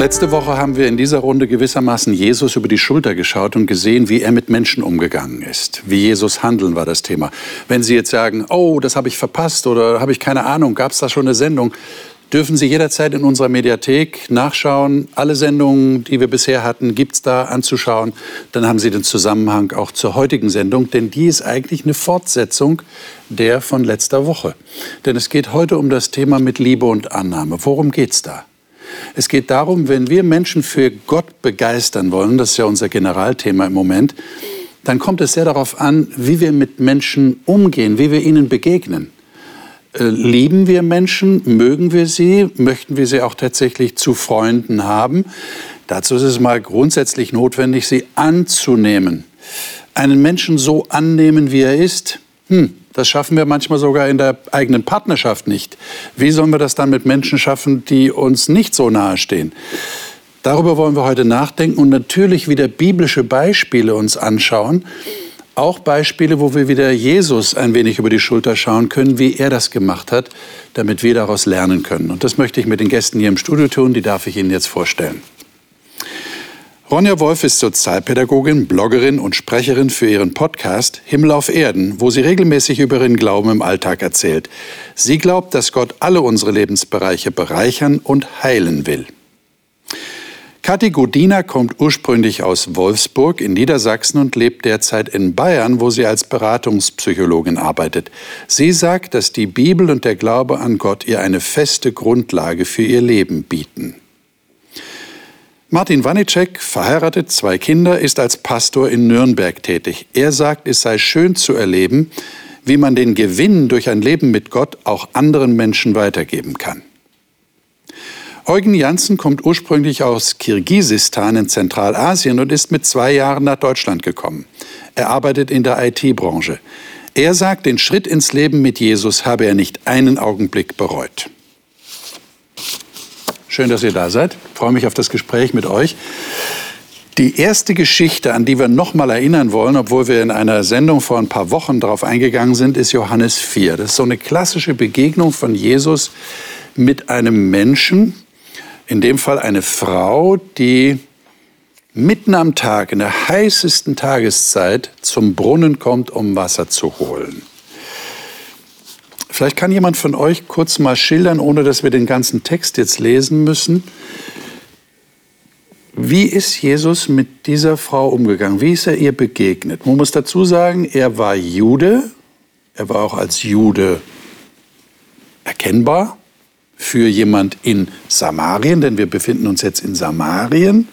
Letzte Woche haben wir in dieser Runde gewissermaßen Jesus über die Schulter geschaut und gesehen, wie er mit Menschen umgegangen ist. Wie Jesus handeln war das Thema. Wenn Sie jetzt sagen, oh, das habe ich verpasst oder habe ich keine Ahnung, gab es da schon eine Sendung, dürfen Sie jederzeit in unserer Mediathek nachschauen. Alle Sendungen, die wir bisher hatten, gibt es da anzuschauen. Dann haben Sie den Zusammenhang auch zur heutigen Sendung, denn die ist eigentlich eine Fortsetzung der von letzter Woche. Denn es geht heute um das Thema mit Liebe und Annahme. Worum geht es da? Es geht darum, wenn wir Menschen für Gott begeistern wollen, das ist ja unser Generalthema im Moment, dann kommt es sehr darauf an, wie wir mit Menschen umgehen, wie wir ihnen begegnen. Äh, lieben wir Menschen? Mögen wir sie? Möchten wir sie auch tatsächlich zu Freunden haben? Dazu ist es mal grundsätzlich notwendig, sie anzunehmen. Einen Menschen so annehmen, wie er ist, hm, das schaffen wir manchmal sogar in der eigenen Partnerschaft nicht. Wie sollen wir das dann mit Menschen schaffen, die uns nicht so nahe stehen? Darüber wollen wir heute nachdenken und natürlich wieder biblische Beispiele uns anschauen. Auch Beispiele, wo wir wieder Jesus ein wenig über die Schulter schauen können, wie er das gemacht hat, damit wir daraus lernen können. Und das möchte ich mit den Gästen hier im Studio tun, die darf ich Ihnen jetzt vorstellen. Ronja Wolf ist Sozialpädagogin, Bloggerin und Sprecherin für ihren Podcast Himmel auf Erden, wo sie regelmäßig über ihren Glauben im Alltag erzählt. Sie glaubt, dass Gott alle unsere Lebensbereiche bereichern und heilen will. Kathi Godina kommt ursprünglich aus Wolfsburg in Niedersachsen und lebt derzeit in Bayern, wo sie als Beratungspsychologin arbeitet. Sie sagt, dass die Bibel und der Glaube an Gott ihr eine feste Grundlage für ihr Leben bieten. Martin Wanicek, verheiratet, zwei Kinder, ist als Pastor in Nürnberg tätig. Er sagt, es sei schön zu erleben, wie man den Gewinn durch ein Leben mit Gott auch anderen Menschen weitergeben kann. Eugen Janssen kommt ursprünglich aus Kirgisistan in Zentralasien und ist mit zwei Jahren nach Deutschland gekommen. Er arbeitet in der IT-Branche. Er sagt, den Schritt ins Leben mit Jesus habe er nicht einen Augenblick bereut. Schön, dass ihr da seid. Ich freue mich auf das Gespräch mit euch. Die erste Geschichte, an die wir noch mal erinnern wollen, obwohl wir in einer Sendung vor ein paar Wochen darauf eingegangen sind, ist Johannes 4. Das ist so eine klassische Begegnung von Jesus mit einem Menschen, in dem Fall eine Frau, die mitten am Tag, in der heißesten Tageszeit, zum Brunnen kommt, um Wasser zu holen. Vielleicht kann jemand von euch kurz mal schildern, ohne dass wir den ganzen Text jetzt lesen müssen. Wie ist Jesus mit dieser Frau umgegangen? Wie ist er ihr begegnet? Man muss dazu sagen, er war Jude. Er war auch als Jude erkennbar für jemand in Samarien, denn wir befinden uns jetzt in Samarien.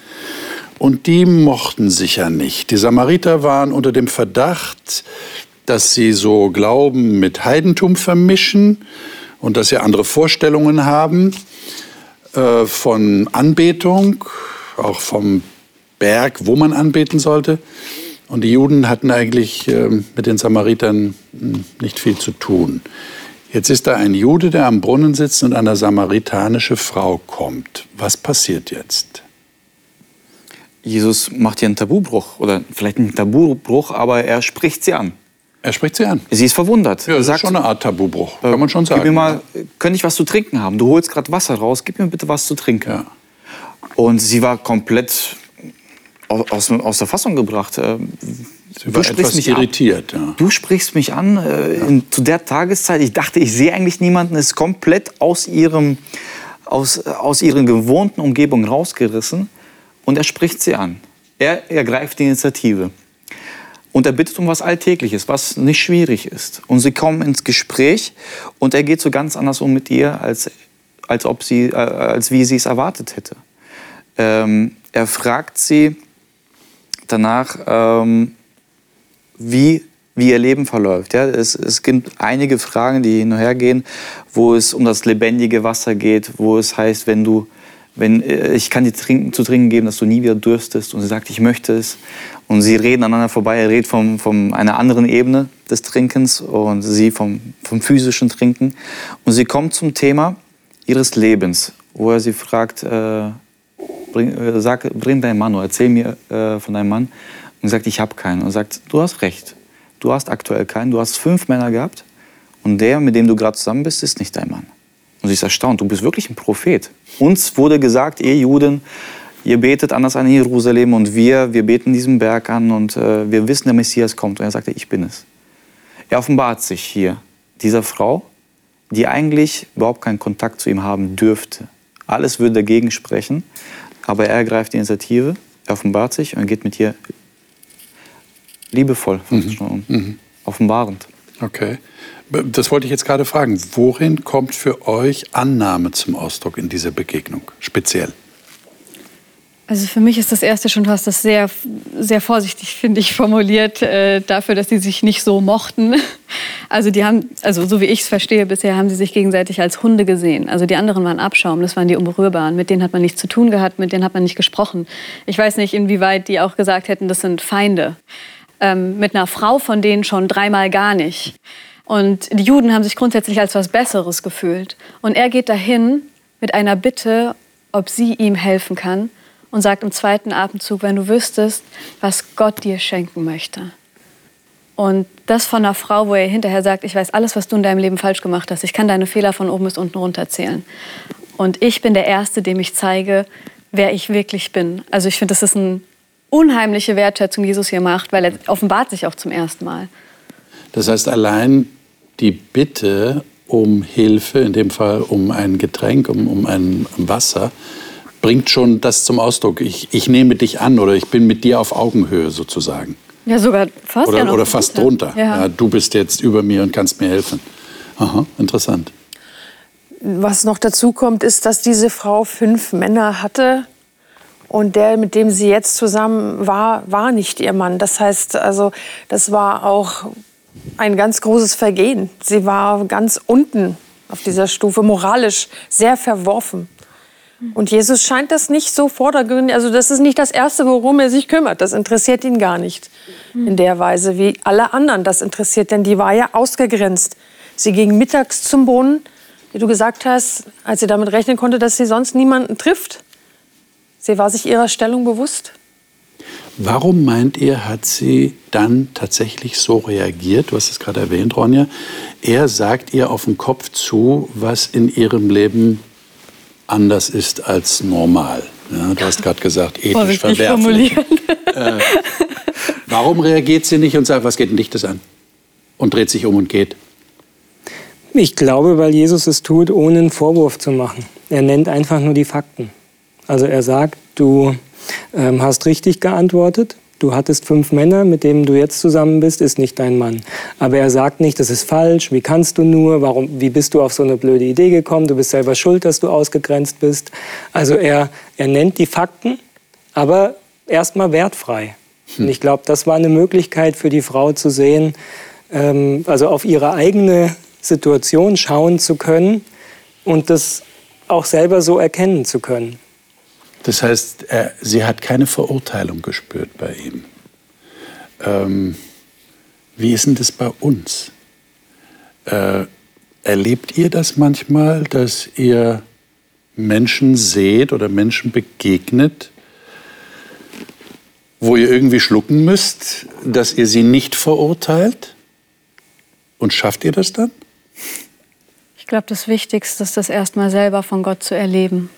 Und die mochten sich ja nicht. Die Samariter waren unter dem Verdacht, dass sie so Glauben mit Heidentum vermischen und dass sie andere Vorstellungen haben äh, von Anbetung, auch vom Berg, wo man anbeten sollte. Und die Juden hatten eigentlich äh, mit den Samaritern hm, nicht viel zu tun. Jetzt ist da ein Jude, der am Brunnen sitzt und eine samaritanische Frau kommt. Was passiert jetzt? Jesus macht hier einen Tabubruch oder vielleicht einen Tabubruch, aber er spricht sie an. Er spricht sie an. Sie ist verwundert. Ja, das sagt, ist schon eine Art Tabubruch, kann man schon sagen. Gib mir mal, könnte ich was zu trinken haben? Du holst gerade Wasser raus, gib mir bitte was zu trinken. Ja. Und sie war komplett aus, aus der Fassung gebracht. Äh, sie war etwas mich irritiert. Ja. Du sprichst mich an äh, in, zu der Tageszeit. Ich dachte, ich sehe eigentlich niemanden. Ist komplett aus ihrem aus, aus ihren gewohnten Umgebungen rausgerissen und er spricht sie an. Er ergreift die Initiative. Und er bittet um was Alltägliches, was nicht schwierig ist. Und sie kommen ins Gespräch und er geht so ganz anders um mit ihr, als, als, ob sie, äh, als wie sie es erwartet hätte. Ähm, er fragt sie danach, ähm, wie, wie ihr Leben verläuft. Ja, es, es gibt einige Fragen, die hin und her gehen, wo es um das lebendige Wasser geht, wo es heißt, wenn du wenn äh, ich kann dir trinken, zu trinken geben, dass du nie wieder dürstest. Und sie sagt, ich möchte es. Und sie reden aneinander vorbei. Er redet von, von einer anderen Ebene des Trinkens und sie vom, vom physischen Trinken. Und sie kommt zum Thema ihres Lebens, wo er sie fragt, äh, bring, äh, sag, bring deinen Mann oder erzähl mir äh, von deinem Mann. Und sagt, ich habe keinen. Und sagt, du hast recht. Du hast aktuell keinen. Du hast fünf Männer gehabt. Und der, mit dem du gerade zusammen bist, ist nicht dein Mann. Und sie ist erstaunt, du bist wirklich ein Prophet. Uns wurde gesagt, ihr Juden, ihr betet anders an Jerusalem und wir, wir beten diesen Berg an und äh, wir wissen, der Messias kommt. Und er sagte, ich bin es. Er offenbart sich hier dieser Frau, die eigentlich überhaupt keinen Kontakt zu ihm haben dürfte. Alles würde dagegen sprechen, aber er ergreift die Initiative, er offenbart sich und geht mit ihr liebevoll, mhm. Mhm. offenbarend. Okay. Das wollte ich jetzt gerade fragen. Worin kommt für euch Annahme zum Ausdruck in dieser Begegnung speziell? Also für mich ist das erste schon fast das sehr, sehr vorsichtig, finde ich, formuliert, äh, dafür, dass sie sich nicht so mochten. Also die haben, also so wie ich es verstehe, bisher haben sie sich gegenseitig als Hunde gesehen. Also die anderen waren Abschaum, das waren die Unberührbaren. Mit denen hat man nichts zu tun gehabt, mit denen hat man nicht gesprochen. Ich weiß nicht, inwieweit die auch gesagt hätten, das sind Feinde. Ähm, mit einer Frau von denen schon dreimal gar nicht. Und die Juden haben sich grundsätzlich als was Besseres gefühlt. Und er geht dahin mit einer Bitte, ob sie ihm helfen kann und sagt im zweiten Atemzug, wenn du wüsstest, was Gott dir schenken möchte. Und das von einer Frau, wo er hinterher sagt, ich weiß alles, was du in deinem Leben falsch gemacht hast. Ich kann deine Fehler von oben bis unten runterzählen. Und ich bin der Erste, dem ich zeige, wer ich wirklich bin. Also ich finde, das ist eine unheimliche Wertschätzung, die Jesus hier macht, weil er offenbart sich auch zum ersten Mal. Das heißt, allein die Bitte um Hilfe, in dem Fall um ein Getränk, um, um ein Wasser, bringt schon das zum Ausdruck. Ich, ich nehme dich an oder ich bin mit dir auf Augenhöhe sozusagen. Ja, sogar fast. Oder, ja oder fast drunter. Ja. Ja, du bist jetzt über mir und kannst mir helfen. Aha, interessant. Was noch dazu kommt, ist, dass diese Frau fünf Männer hatte und der, mit dem sie jetzt zusammen war, war nicht ihr Mann. Das heißt, also, das war auch ein ganz großes Vergehen. Sie war ganz unten auf dieser Stufe, moralisch sehr verworfen. Und Jesus scheint das nicht so vordergründig, also das ist nicht das Erste, worum er sich kümmert. Das interessiert ihn gar nicht in der Weise, wie alle anderen das interessiert, denn die war ja ausgegrenzt. Sie ging mittags zum Brunnen, wie du gesagt hast, als sie damit rechnen konnte, dass sie sonst niemanden trifft. Sie war sich ihrer Stellung bewusst. Warum meint ihr, hat sie dann tatsächlich so reagiert? Du hast es gerade erwähnt, Ronja. Er sagt ihr auf den Kopf zu, was in ihrem Leben anders ist als normal. Ja, du hast gerade gesagt, ethisch verwerflich. Äh, warum reagiert sie nicht und sagt, was geht denn dich das an? Und dreht sich um und geht? Ich glaube, weil Jesus es tut, ohne einen Vorwurf zu machen. Er nennt einfach nur die Fakten. Also er sagt, du ähm, hast richtig geantwortet. Du hattest fünf Männer, mit denen du jetzt zusammen bist, ist nicht dein Mann. Aber er sagt nicht, das ist falsch, wie kannst du nur, warum, wie bist du auf so eine blöde Idee gekommen, du bist selber schuld, dass du ausgegrenzt bist. Also er, er nennt die Fakten, aber erstmal wertfrei. Hm. Und ich glaube, das war eine Möglichkeit für die Frau zu sehen, ähm, also auf ihre eigene Situation schauen zu können und das auch selber so erkennen zu können. Das heißt, er, sie hat keine Verurteilung gespürt bei ihm. Ähm, wie ist denn das bei uns? Äh, erlebt ihr das manchmal, dass ihr Menschen seht oder Menschen begegnet, wo ihr irgendwie schlucken müsst, dass ihr sie nicht verurteilt? Und schafft ihr das dann? Ich glaube, das Wichtigste ist, das erstmal selber von Gott zu erleben.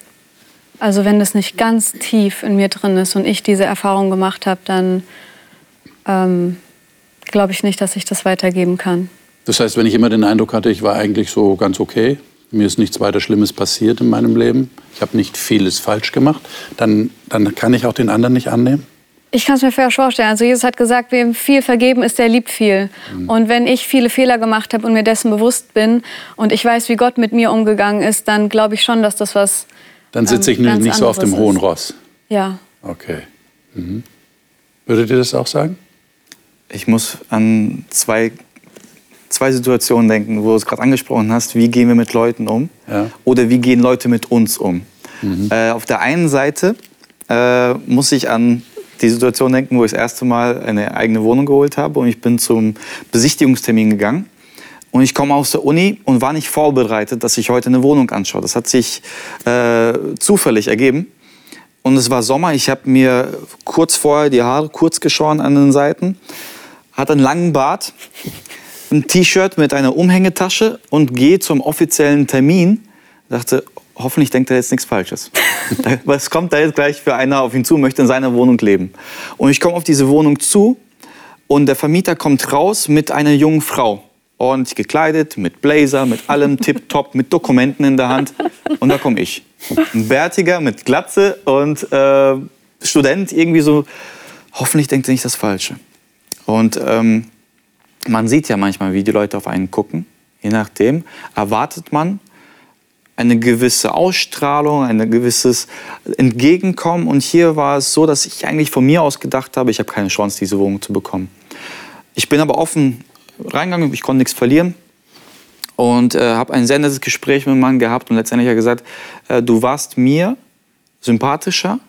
Also wenn das nicht ganz tief in mir drin ist und ich diese Erfahrung gemacht habe, dann ähm, glaube ich nicht, dass ich das weitergeben kann. Das heißt, wenn ich immer den Eindruck hatte, ich war eigentlich so ganz okay, mir ist nichts weiter Schlimmes passiert in meinem Leben, ich habe nicht vieles falsch gemacht, dann, dann kann ich auch den anderen nicht annehmen? Ich kann es mir fair vorstellen. Also Jesus hat gesagt, wem viel vergeben ist, der liebt viel. Mhm. Und wenn ich viele Fehler gemacht habe und mir dessen bewusst bin und ich weiß, wie Gott mit mir umgegangen ist, dann glaube ich schon, dass das was dann sitze ich nicht so auf dem hohen Ross. Ja. Okay. Mhm. Würdet ihr das auch sagen? Ich muss an zwei, zwei Situationen denken, wo du es gerade angesprochen hast. Wie gehen wir mit Leuten um? Ja. Oder wie gehen Leute mit uns um? Äh, auf der einen Seite äh, muss ich an die Situation denken, wo ich das erste Mal eine eigene Wohnung geholt habe und ich bin zum Besichtigungstermin gegangen. Und ich komme aus der Uni und war nicht vorbereitet, dass ich heute eine Wohnung anschaue. Das hat sich äh, zufällig ergeben. Und es war Sommer. Ich habe mir kurz vorher die Haare kurz geschoren an den Seiten, hatte einen langen Bart, ein T-Shirt mit einer Umhängetasche und gehe zum offiziellen Termin. Dachte, hoffentlich denkt er jetzt nichts Falsches. Was kommt da jetzt gleich für einer auf ihn zu, möchte in seiner Wohnung leben? Und ich komme auf diese Wohnung zu und der Vermieter kommt raus mit einer jungen Frau. Ordentlich gekleidet, mit Blazer, mit allem tipptopp, mit Dokumenten in der Hand. Und da komme ich. Ein Bärtiger mit Glatze und äh, Student, irgendwie so, hoffentlich denkt er nicht das Falsche. Und ähm, man sieht ja manchmal, wie die Leute auf einen gucken. Je nachdem erwartet man eine gewisse Ausstrahlung, ein gewisses Entgegenkommen. Und hier war es so, dass ich eigentlich von mir aus gedacht habe, ich habe keine Chance, diese Wohnung zu bekommen. Ich bin aber offen reingegangen, ich konnte nichts verlieren und äh, habe ein sehr nettes Gespräch mit dem Mann gehabt und letztendlich hat er gesagt, äh, du warst mir sympathischer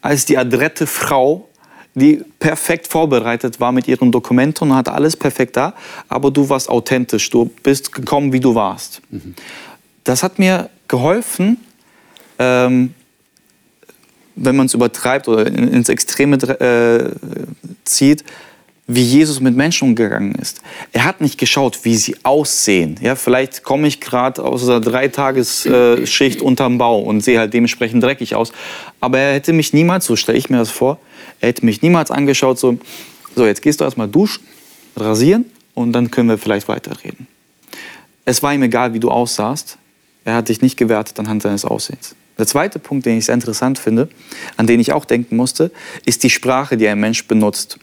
als die adrette Frau, die perfekt vorbereitet war mit ihren Dokumenten und hatte alles perfekt da, aber du warst authentisch, du bist gekommen, wie du warst. Mhm. Das hat mir geholfen, ähm, wenn man es übertreibt oder ins Extreme äh, zieht, wie Jesus mit Menschen umgegangen ist. Er hat nicht geschaut, wie sie aussehen. Ja, vielleicht komme ich gerade aus einer Dreitagesschicht äh, unterm Bau und sehe halt dementsprechend dreckig aus. Aber er hätte mich niemals, so stelle ich mir das vor, er hätte mich niemals angeschaut, so, so jetzt gehst du erstmal duschen, rasieren und dann können wir vielleicht weiterreden. Es war ihm egal, wie du aussahst. Er hat dich nicht gewertet anhand seines Aussehens. Der zweite Punkt, den ich sehr interessant finde, an den ich auch denken musste, ist die Sprache, die ein Mensch benutzt.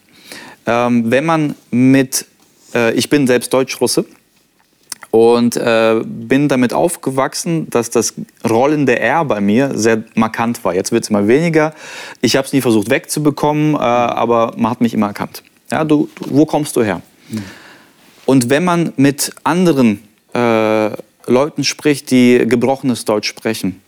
Ähm, wenn man mit, äh, ich bin selbst Deutsch-Russe und äh, bin damit aufgewachsen, dass das rollende R bei mir sehr markant war. Jetzt wird es immer weniger. Ich habe es nie versucht wegzubekommen, äh, aber man hat mich immer erkannt. Ja, du, du wo kommst du her? Mhm. Und wenn man mit anderen äh, Leuten spricht, die gebrochenes Deutsch sprechen,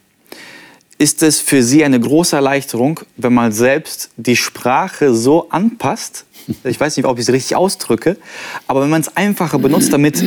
ist es für sie eine große Erleichterung, wenn man selbst die Sprache so anpasst. Ich weiß nicht, ob ich es richtig ausdrücke, aber wenn man es einfacher benutzt, damit,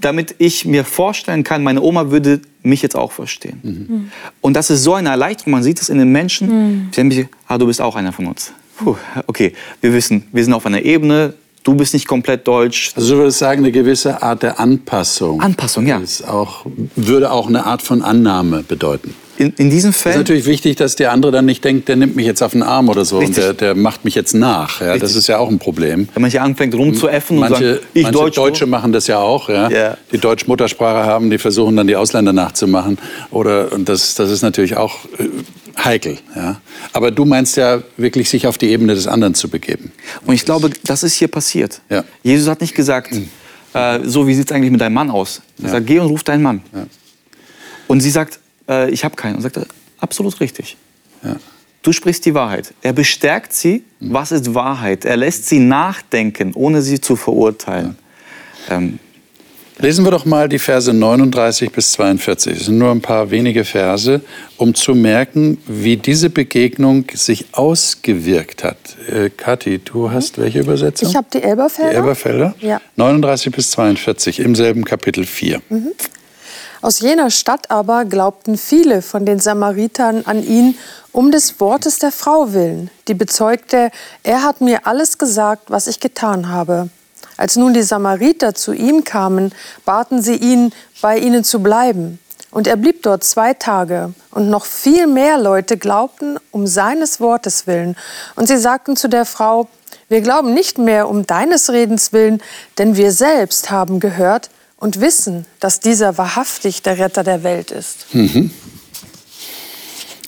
damit ich mir vorstellen kann, meine Oma würde mich jetzt auch verstehen. Mhm. Und das ist so eine Erleichterung. Man sieht es in den Menschen. Mhm. Ah, du bist auch einer von uns. Puh, okay, wir wissen, wir sind auf einer Ebene, du bist nicht komplett deutsch. Also du würdest sagen, eine gewisse Art der Anpassung. Anpassung, ja. Ist auch, würde auch eine Art von Annahme bedeuten. In, in diesem Fällen. Es ist natürlich wichtig, dass der andere dann nicht denkt, der nimmt mich jetzt auf den Arm oder so Richtig. und der, der macht mich jetzt nach. Ja, das ist ja auch ein Problem. Wenn man hier anfängt rumzuäffen manche, und sagt, ich manche Deutsch, Deutsche machen das ja auch. Ja? Yeah. Die deutsche Muttersprache haben, die versuchen dann die Ausländer nachzumachen. Oder, und das, das ist natürlich auch äh, heikel. Ja? Aber du meinst ja wirklich, sich auf die Ebene des anderen zu begeben. Und ich glaube, das ist hier passiert. Ja. Jesus hat nicht gesagt, mhm. äh, so wie sieht es eigentlich mit deinem Mann aus? Er ja. sagt, geh und ruf deinen Mann. Ja. Und sie sagt, äh, ich habe keinen. Und sagt, absolut richtig. Du sprichst die Wahrheit. Er bestärkt sie. Mhm. Was ist Wahrheit? Er lässt sie nachdenken, ohne sie zu verurteilen. Ähm, Lesen wir doch mal die Verse 39 bis 42. Es sind nur ein paar wenige Verse, um zu merken, wie diese Begegnung sich ausgewirkt hat. Äh, Kathi, du hast welche Übersetzung? Ich habe die Elberfelder. Die Elberfelder? Ja. 39 bis 42 im selben Kapitel 4. Mhm. Aus jener Stadt aber glaubten viele von den Samaritern an ihn um des Wortes der Frau willen, die bezeugte, er hat mir alles gesagt, was ich getan habe. Als nun die Samariter zu ihm kamen, baten sie ihn, bei ihnen zu bleiben. Und er blieb dort zwei Tage. Und noch viel mehr Leute glaubten um seines Wortes willen. Und sie sagten zu der Frau, wir glauben nicht mehr um deines Redens willen, denn wir selbst haben gehört und wissen, dass dieser wahrhaftig der Retter der Welt ist. Mhm.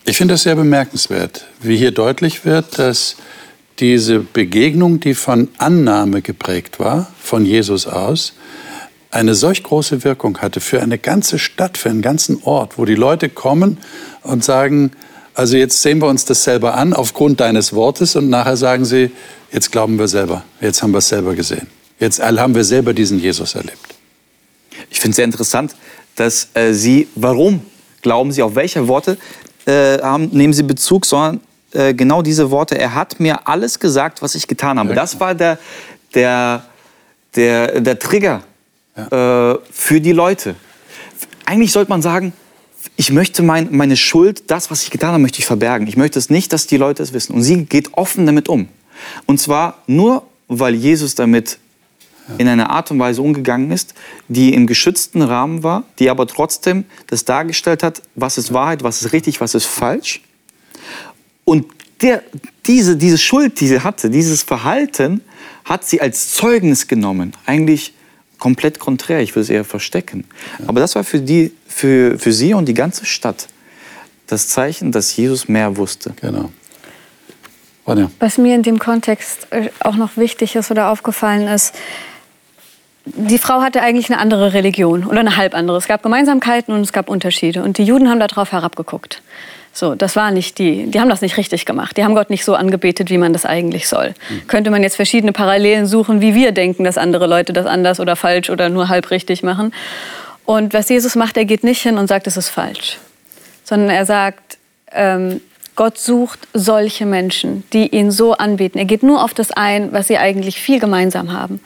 Ich finde das sehr bemerkenswert, wie hier deutlich wird, dass diese Begegnung, die von Annahme geprägt war, von Jesus aus, eine solch große Wirkung hatte für eine ganze Stadt, für einen ganzen Ort, wo die Leute kommen und sagen, also jetzt sehen wir uns das selber an aufgrund deines Wortes und nachher sagen sie, jetzt glauben wir selber, jetzt haben wir es selber gesehen. Jetzt haben wir selber diesen Jesus erlebt. Ich finde es sehr interessant, dass äh, Sie, warum glauben Sie, auf welche Worte? äh, haben, nehmen sie Bezug, sondern äh, genau diese Worte, er hat mir alles gesagt, was ich getan habe. Das war der, der, der, der Trigger äh, für die Leute. Eigentlich sollte man sagen, ich möchte mein, meine Schuld, das, was ich getan habe, möchte ich verbergen. Ich möchte es nicht, dass die Leute es wissen. Und sie geht offen damit um. Und zwar nur, weil Jesus damit in einer Art und Weise umgegangen ist, die im geschützten Rahmen war, die aber trotzdem das dargestellt hat, was ist Wahrheit, was ist richtig, was ist falsch. Und der, diese, diese Schuld, die sie hatte, dieses Verhalten, hat sie als Zeugnis genommen. Eigentlich komplett konträr, ich will es eher verstecken. Aber das war für, die, für, für sie und die ganze Stadt das Zeichen, dass Jesus mehr wusste. Genau. Was mir in dem Kontext äh, auch noch wichtig ist oder aufgefallen ist, die Frau hatte eigentlich eine andere Religion oder eine halb andere. Es gab Gemeinsamkeiten und es gab Unterschiede. Und die Juden haben darauf herabgeguckt. So, das war nicht die, die haben das nicht richtig gemacht. Die haben Gott nicht so angebetet, wie man das eigentlich soll. Mhm. Könnte man jetzt verschiedene Parallelen suchen, wie wir denken, dass andere Leute das anders oder falsch oder nur halb richtig machen. Und was Jesus macht, er geht nicht hin und sagt, es ist falsch, sondern er sagt, ähm, Gott sucht solche Menschen, die ihn so anbeten. Er geht nur auf das ein, was sie eigentlich viel gemeinsam haben.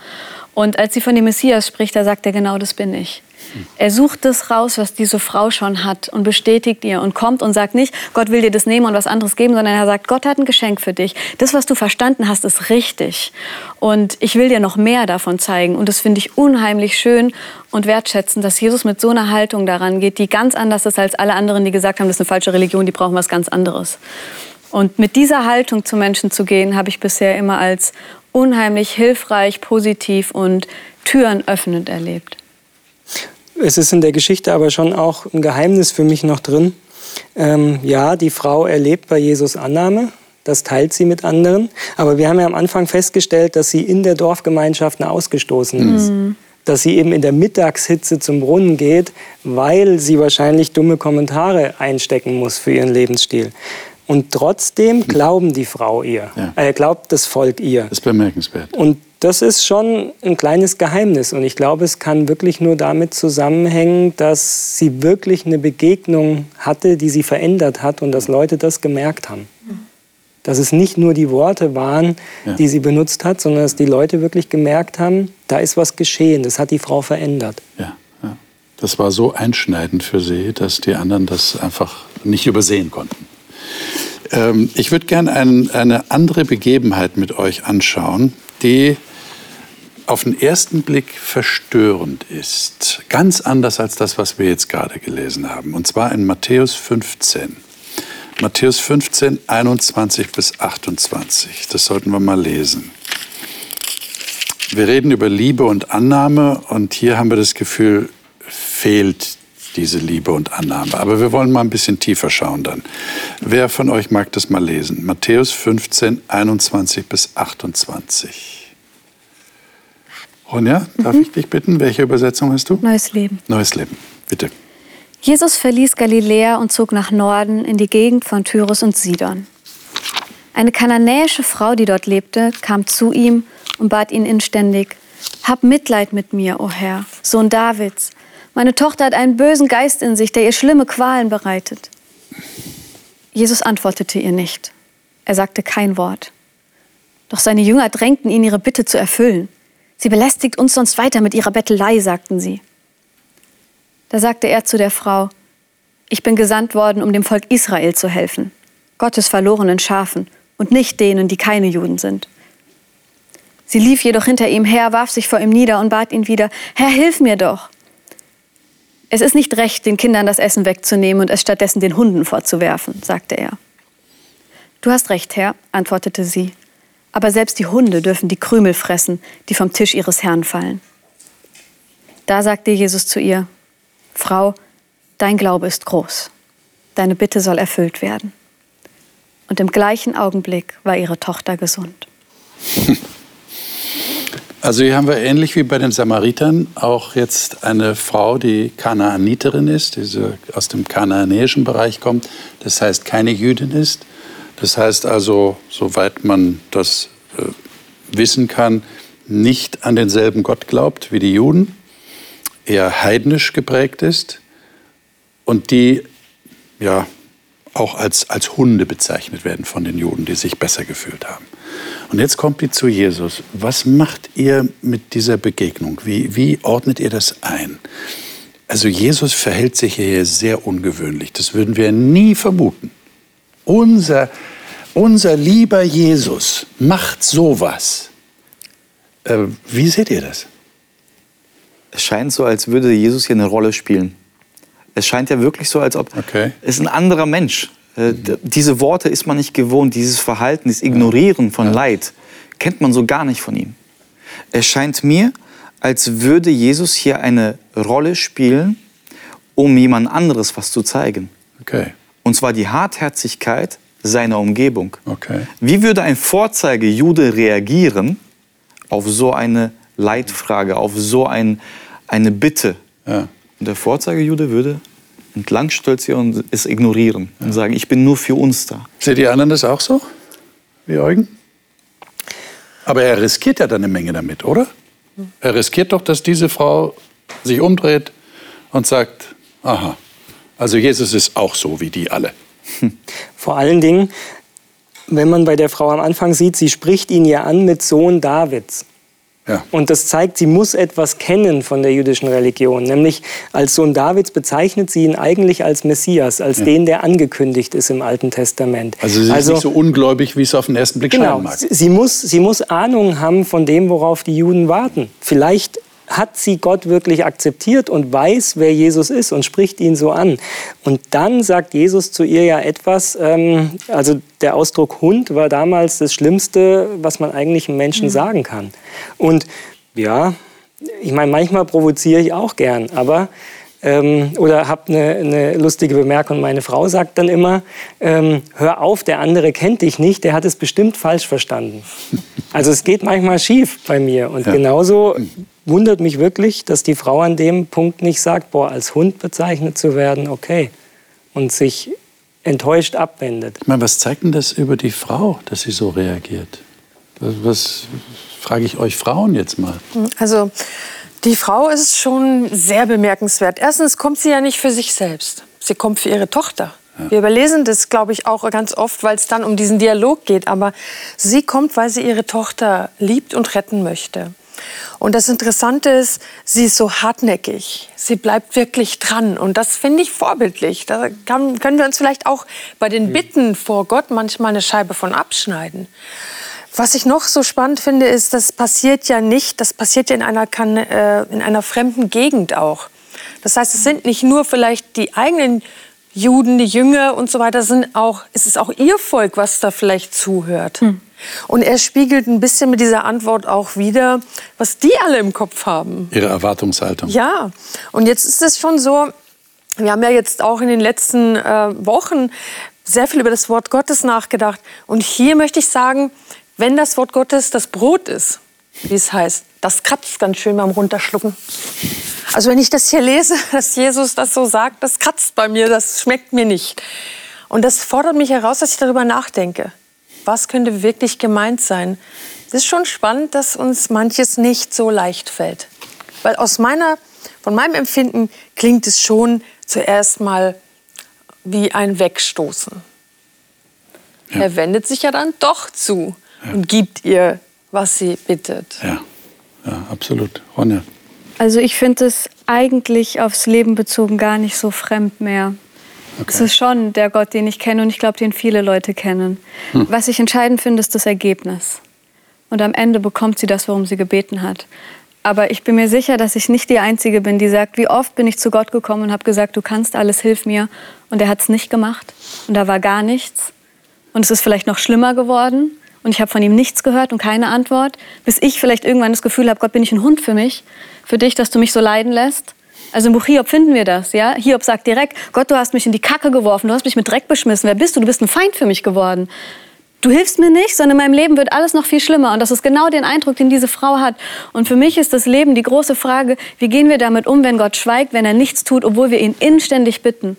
Und als sie von dem Messias spricht, da sagt er genau, das bin ich. Er sucht das raus, was diese Frau schon hat und bestätigt ihr und kommt und sagt nicht, Gott will dir das nehmen und was anderes geben, sondern er sagt, Gott hat ein Geschenk für dich. Das, was du verstanden hast, ist richtig. Und ich will dir noch mehr davon zeigen. Und das finde ich unheimlich schön und wertschätzend, dass Jesus mit so einer Haltung daran geht, die ganz anders ist als alle anderen, die gesagt haben, das ist eine falsche Religion, die brauchen was ganz anderes. Und mit dieser Haltung zu Menschen zu gehen, habe ich bisher immer als unheimlich hilfreich, positiv und Türen öffnend erlebt. Es ist in der Geschichte aber schon auch ein Geheimnis für mich noch drin. Ähm, ja, die Frau erlebt bei Jesus Annahme, das teilt sie mit anderen. Aber wir haben ja am Anfang festgestellt, dass sie in der Dorfgemeinschaft eine Ausgestoßene ist. Mhm. Dass sie eben in der Mittagshitze zum Brunnen geht, weil sie wahrscheinlich dumme Kommentare einstecken muss für ihren Lebensstil. Und trotzdem glauben die Frau ihr. Ja. Er glaubt das Volk ihr. Das ist bemerkenswert. Und das ist schon ein kleines Geheimnis. Und ich glaube, es kann wirklich nur damit zusammenhängen, dass sie wirklich eine Begegnung hatte, die sie verändert hat und dass Leute das gemerkt haben. Dass es nicht nur die Worte waren, ja. die sie benutzt hat, sondern dass die Leute wirklich gemerkt haben, da ist was geschehen, das hat die Frau verändert. Ja, ja. Das war so einschneidend für sie, dass die anderen das einfach nicht übersehen konnten. Ähm, ich würde gerne ein, eine andere Begebenheit mit euch anschauen, die auf den ersten Blick verstörend ist. Ganz anders als das, was wir jetzt gerade gelesen haben. Und zwar in Matthäus 15. Matthäus 15, 21 bis 28. Das sollten wir mal lesen. Wir reden über Liebe und Annahme und hier haben wir das Gefühl, fehlt diese Liebe und Annahme. Aber wir wollen mal ein bisschen tiefer schauen dann. Wer von euch mag das mal lesen? Matthäus 15, 21 bis 28. Ronja, darf mhm. ich dich bitten, welche Übersetzung hast du? Neues Leben. Neues Leben, bitte. Jesus verließ Galiläa und zog nach Norden in die Gegend von Tyrus und Sidon. Eine kananäische Frau, die dort lebte, kam zu ihm und bat ihn inständig, Hab Mitleid mit mir, o Herr, Sohn Davids. Meine Tochter hat einen bösen Geist in sich, der ihr schlimme Qualen bereitet. Jesus antwortete ihr nicht. Er sagte kein Wort. Doch seine Jünger drängten ihn, ihre Bitte zu erfüllen. Sie belästigt uns sonst weiter mit ihrer Bettelei, sagten sie. Da sagte er zu der Frau, ich bin gesandt worden, um dem Volk Israel zu helfen, Gottes verlorenen Schafen und nicht denen, die keine Juden sind. Sie lief jedoch hinter ihm her, warf sich vor ihm nieder und bat ihn wieder, Herr, hilf mir doch. Es ist nicht recht, den Kindern das Essen wegzunehmen und es stattdessen den Hunden vorzuwerfen, sagte er. Du hast recht, Herr, antwortete sie. Aber selbst die Hunde dürfen die Krümel fressen, die vom Tisch ihres Herrn fallen. Da sagte Jesus zu ihr, Frau, dein Glaube ist groß. Deine Bitte soll erfüllt werden. Und im gleichen Augenblick war ihre Tochter gesund. Also hier haben wir ähnlich wie bei den Samaritern auch jetzt eine Frau, die Kanaaniterin ist, die aus dem kanaanäischen Bereich kommt, das heißt keine Jüdin ist, das heißt also, soweit man das äh, wissen kann, nicht an denselben Gott glaubt wie die Juden, eher heidnisch geprägt ist und die ja auch als, als Hunde bezeichnet werden von den Juden, die sich besser gefühlt haben. Und jetzt kommt die zu Jesus. Was macht ihr mit dieser Begegnung? Wie, wie ordnet ihr das ein? Also Jesus verhält sich hier sehr ungewöhnlich. Das würden wir nie vermuten. Unser, unser lieber Jesus macht sowas. Äh, wie seht ihr das? Es scheint so, als würde Jesus hier eine Rolle spielen. Es scheint ja wirklich so, als ob Okay. es ein anderer Mensch. Äh, diese Worte ist man nicht gewohnt, dieses Verhalten, dieses Ignorieren von Leid kennt man so gar nicht von ihm. Es scheint mir, als würde Jesus hier eine Rolle spielen, um jemand anderes was zu zeigen. Okay, Und zwar die Hartherzigkeit seiner Umgebung. okay. Wie würde ein Vorzeigejude reagieren auf so eine Leitfrage, auf so ein, eine Bitte? Ja. Und der Vorzeigejude würde entlang stolzieren und es ignorieren und sagen, ich bin nur für uns da. Seht ihr anderen das auch so? Wie Eugen? Aber er riskiert ja dann eine Menge damit, oder? Er riskiert doch, dass diese Frau sich umdreht und sagt, aha, also Jesus ist auch so wie die alle. Vor allen Dingen, wenn man bei der Frau am Anfang sieht, sie spricht ihn ja an mit Sohn Davids. Ja. Und das zeigt, sie muss etwas kennen von der jüdischen Religion. Nämlich als Sohn Davids bezeichnet sie ihn eigentlich als Messias, als den, der angekündigt ist im Alten Testament. Also sie ist nicht so ungläubig, wie es auf den ersten Blick Genau, scheinen mag. sie sie muss, sie muss Ahnung haben von dem, worauf die Juden warten. Vielleicht hat sie Gott wirklich akzeptiert und weiß, wer Jesus ist und spricht ihn so an. Und dann sagt Jesus zu ihr ja etwas, ähm, also der Ausdruck Hund war damals das Schlimmste, was man eigentlich einem Menschen sagen kann. Und ja, ich meine, manchmal provoziere ich auch gern, aber ähm, oder habe eine, eine lustige Bemerkung. Meine Frau sagt dann immer, ähm, hör auf, der andere kennt dich nicht, der hat es bestimmt falsch verstanden. Also es geht manchmal schief bei mir. Und genauso wundert mich wirklich, dass die Frau an dem Punkt nicht sagt, boah, als Hund bezeichnet zu werden, okay. Und sich enttäuscht abwendet. Ich meine, was zeigt denn das über die Frau, dass sie so reagiert? Was, was frage ich euch Frauen jetzt mal? Also die Frau ist schon sehr bemerkenswert. Erstens kommt sie ja nicht für sich selbst. Sie kommt für ihre Tochter. Wir überlesen das, glaube ich, auch ganz oft, weil es dann um diesen Dialog geht. Aber sie kommt, weil sie ihre Tochter liebt und retten möchte. Und das Interessante ist, sie ist so hartnäckig. Sie bleibt wirklich dran. Und das finde ich vorbildlich. Da kann, können wir uns vielleicht auch bei den Bitten vor Gott manchmal eine Scheibe von abschneiden. Was ich noch so spannend finde, ist, das passiert ja nicht, das passiert ja in einer, kan äh, in einer fremden Gegend auch. Das heißt, es sind nicht nur vielleicht die eigenen Juden, die Jünger und so weiter, sind auch, es ist auch ihr Volk, was da vielleicht zuhört. Und er spiegelt ein bisschen mit dieser Antwort auch wieder, was die alle im Kopf haben. Ihre Erwartungshaltung. Ja, und jetzt ist es schon so, wir haben ja jetzt auch in den letzten äh, Wochen sehr viel über das Wort Gottes nachgedacht. Und hier möchte ich sagen, wenn das Wort Gottes das Brot ist, wie es heißt, das kratzt ganz schön beim Runterschlucken. Also wenn ich das hier lese, dass Jesus das so sagt, das kratzt bei mir, das schmeckt mir nicht. Und das fordert mich heraus, dass ich darüber nachdenke. Was könnte wirklich gemeint sein? Es ist schon spannend, dass uns manches nicht so leicht fällt. Weil aus meiner, von meinem Empfinden klingt es schon zuerst mal wie ein Wegstoßen. Er wendet sich ja dann doch zu und gibt ihr, was sie bittet. Ja, ja absolut. Ronja. Also ich finde es eigentlich aufs Leben bezogen gar nicht so fremd mehr. Es ist schon der Gott, den ich kenne und ich glaube, den viele Leute kennen. Was ich entscheidend finde, ist das Ergebnis. Und am Ende bekommt sie das, worum sie gebeten hat. Aber ich bin mir sicher, dass ich nicht die Einzige bin, die sagt, wie oft bin ich zu Gott gekommen und habe gesagt, du kannst alles, hilf mir. Und er hat es nicht gemacht. Und da war gar nichts. Und es ist vielleicht noch schlimmer geworden. Und ich habe von ihm nichts gehört und keine Antwort, bis ich vielleicht irgendwann das Gefühl habe, Gott, bin ich ein Hund für mich, für dich, dass du mich so leiden lässt. Also im Buch Hiob finden wir das, ja? Hiob sagt direkt, Gott, du hast mich in die Kacke geworfen, du hast mich mit Dreck beschmissen. Wer bist du? Du bist ein Feind für mich geworden. Du hilfst mir nicht, sondern in meinem Leben wird alles noch viel schlimmer. Und das ist genau den Eindruck, den diese Frau hat. Und für mich ist das Leben die große Frage, wie gehen wir damit um, wenn Gott schweigt, wenn er nichts tut, obwohl wir ihn inständig bitten.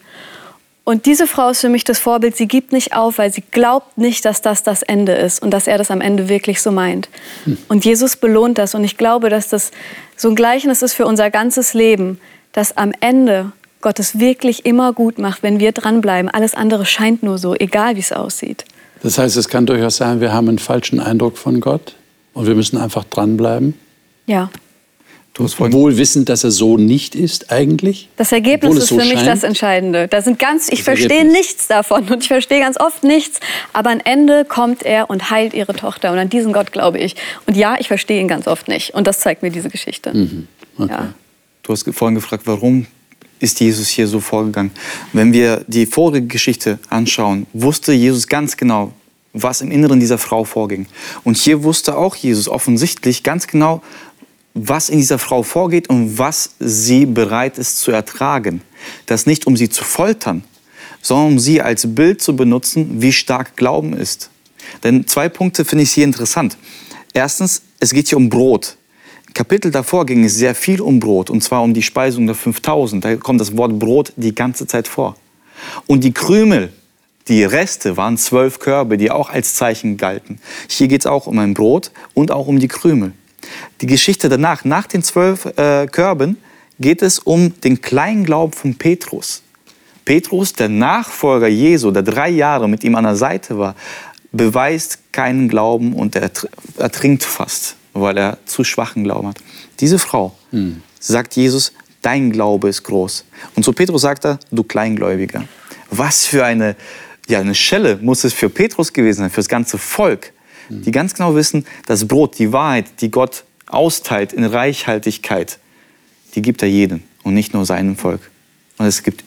Und diese Frau ist für mich das Vorbild. Sie gibt nicht auf, weil sie glaubt nicht, dass das das Ende ist und dass er das am Ende wirklich so meint. Und Jesus belohnt das. Und ich glaube, dass das so ein Gleichnis ist für unser ganzes Leben, dass am Ende Gott es wirklich immer gut macht, wenn wir dranbleiben. Alles andere scheint nur so, egal wie es aussieht. Das heißt, es kann durchaus sein, wir haben einen falschen Eindruck von Gott und wir müssen einfach dranbleiben. Ja. Wohl wissend, dass er so nicht ist eigentlich. Das Ergebnis ist so für mich scheint. das Entscheidende. Da sind ganz, ich Das verstehe Ergebnis. nichts davon und ich verstehe ganz oft nichts. Aber am Ende kommt er und heilt ihre Tochter. Und an diesen Gott glaube ich. Und ja, ich verstehe ihn ganz oft nicht. Und das zeigt mir diese Geschichte. Mhm. Okay. Ja. Du hast vorhin gefragt, warum ist Jesus hier so vorgegangen? Wenn wir die vorige Geschichte anschauen, wusste Jesus ganz genau, was im Inneren dieser Frau vorging. Und hier wusste auch Jesus offensichtlich ganz genau, was in dieser Frau vorgeht und was sie bereit ist zu ertragen. Das nicht, um sie zu foltern, sondern um sie als Bild zu benutzen, wie stark Glauben ist. Denn zwei Punkte finde ich hier interessant. Erstens, es geht hier um Brot. Kapitel davor ging es sehr viel um Brot, und zwar um die Speisung der 5000. Da kommt das Wort Brot die ganze Zeit vor. Und die Krümel, die Reste, waren zwölf Körbe, die auch als Zeichen galten. Hier geht es auch um ein Brot und auch um die Krümel. Die Geschichte danach, nach den zwölf äh, Körben, geht es um den kleinen Glauben von Petrus. Petrus, der Nachfolger Jesu, der drei Jahre mit ihm an der Seite war, beweist keinen Glauben und er tr- ertrinkt fast, weil er zu schwachen Glauben hat. Diese Frau sagt Jesus, dein Glaube ist groß. Und zu Petrus sagt er, du Kleingläubiger. Was für eine, ja, eine Schelle muss es für Petrus gewesen sein, für das ganze Volk, die ganz genau wissen, das Brot, die Wahrheit, die Gott austeilt in Reichhaltigkeit, die gibt er jedem und nicht nur seinem Volk. Und es gibt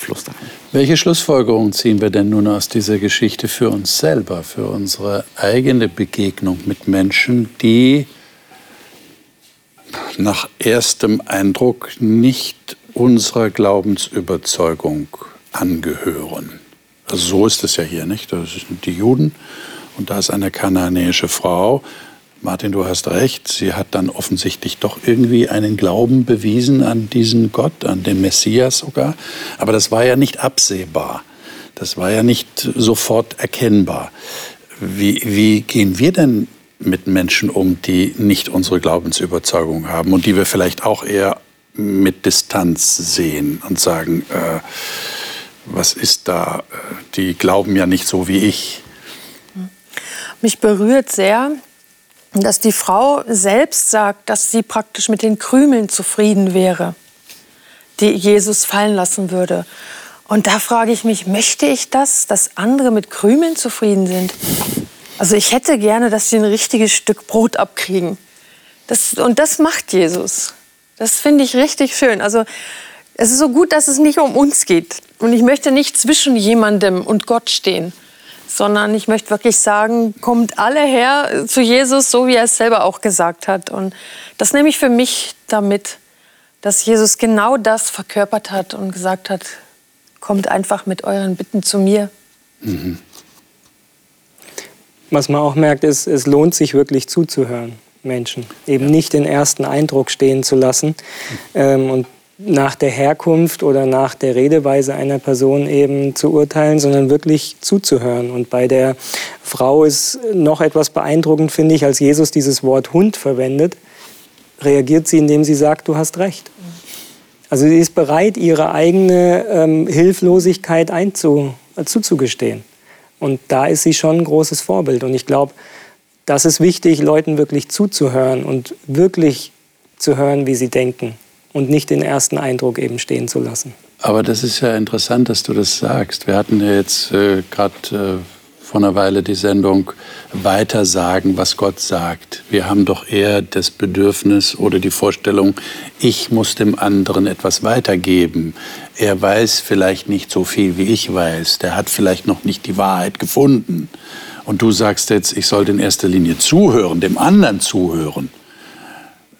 Überfluss davon. Welche Schlussfolgerungen ziehen wir denn nun aus dieser Geschichte für uns selber, für unsere eigene Begegnung mit Menschen, die nach erstem Eindruck nicht unserer Glaubensüberzeugung angehören? Also so ist es ja hier, nicht? Das sind die Juden und da ist eine kananäische Frau. Martin, du hast recht, sie hat dann offensichtlich doch irgendwie einen Glauben bewiesen an diesen Gott, an den Messias sogar. Aber das war ja nicht absehbar. Das war ja nicht sofort erkennbar. Wie, wie gehen wir denn mit Menschen um, die nicht unsere Glaubensüberzeugung haben und die wir vielleicht auch eher mit Distanz sehen und sagen, äh, was ist da? Äh, Die glauben ja nicht so wie ich. Mich berührt sehr, dass die Frau selbst sagt, dass sie praktisch mit den Krümeln zufrieden wäre, die Jesus fallen lassen würde. Und da frage ich mich, möchte ich das, dass andere mit Krümeln zufrieden sind? Also ich hätte gerne, dass sie ein richtiges Stück Brot abkriegen. Das, und das macht Jesus. Das finde ich richtig schön. Also es ist so gut, dass es nicht um uns geht. Und ich möchte nicht zwischen jemandem und Gott stehen, sondern ich möchte wirklich sagen, kommt alle her zu Jesus, so wie er es selber auch gesagt hat. Und das nehme ich für mich damit, dass Jesus genau das verkörpert hat und gesagt hat, kommt einfach mit euren Bitten zu mir. Was man auch merkt, ist, es lohnt sich wirklich zuzuhören, Menschen. Eben nicht den ersten Eindruck stehen zu lassen ähm, und nach der Herkunft oder nach der Redeweise einer Person eben zu urteilen, sondern wirklich zuzuhören. Und bei der Frau ist noch etwas beeindruckend, finde ich, als Jesus dieses Wort Hund verwendet, reagiert sie, indem sie sagt, du hast recht. Also sie ist bereit, ihre eigene ähm, Hilflosigkeit einzu, äh, zuzugestehen. Und da ist sie schon ein großes Vorbild. Und ich glaube, das ist wichtig, Leuten wirklich zuzuhören und wirklich zu hören, wie sie denken und nicht den ersten Eindruck eben stehen zu lassen. Aber das ist ja interessant, dass du das sagst. Wir hatten ja jetzt äh, gerade äh, vor einer Weile die Sendung Weitersagen, was Gott sagt. Wir haben doch eher das Bedürfnis oder die Vorstellung, ich muss dem anderen etwas weitergeben. Er weiß vielleicht nicht so viel, wie ich weiß. Der hat vielleicht noch nicht die Wahrheit gefunden. Und du sagst jetzt, ich sollte in erster Linie zuhören, dem anderen zuhören.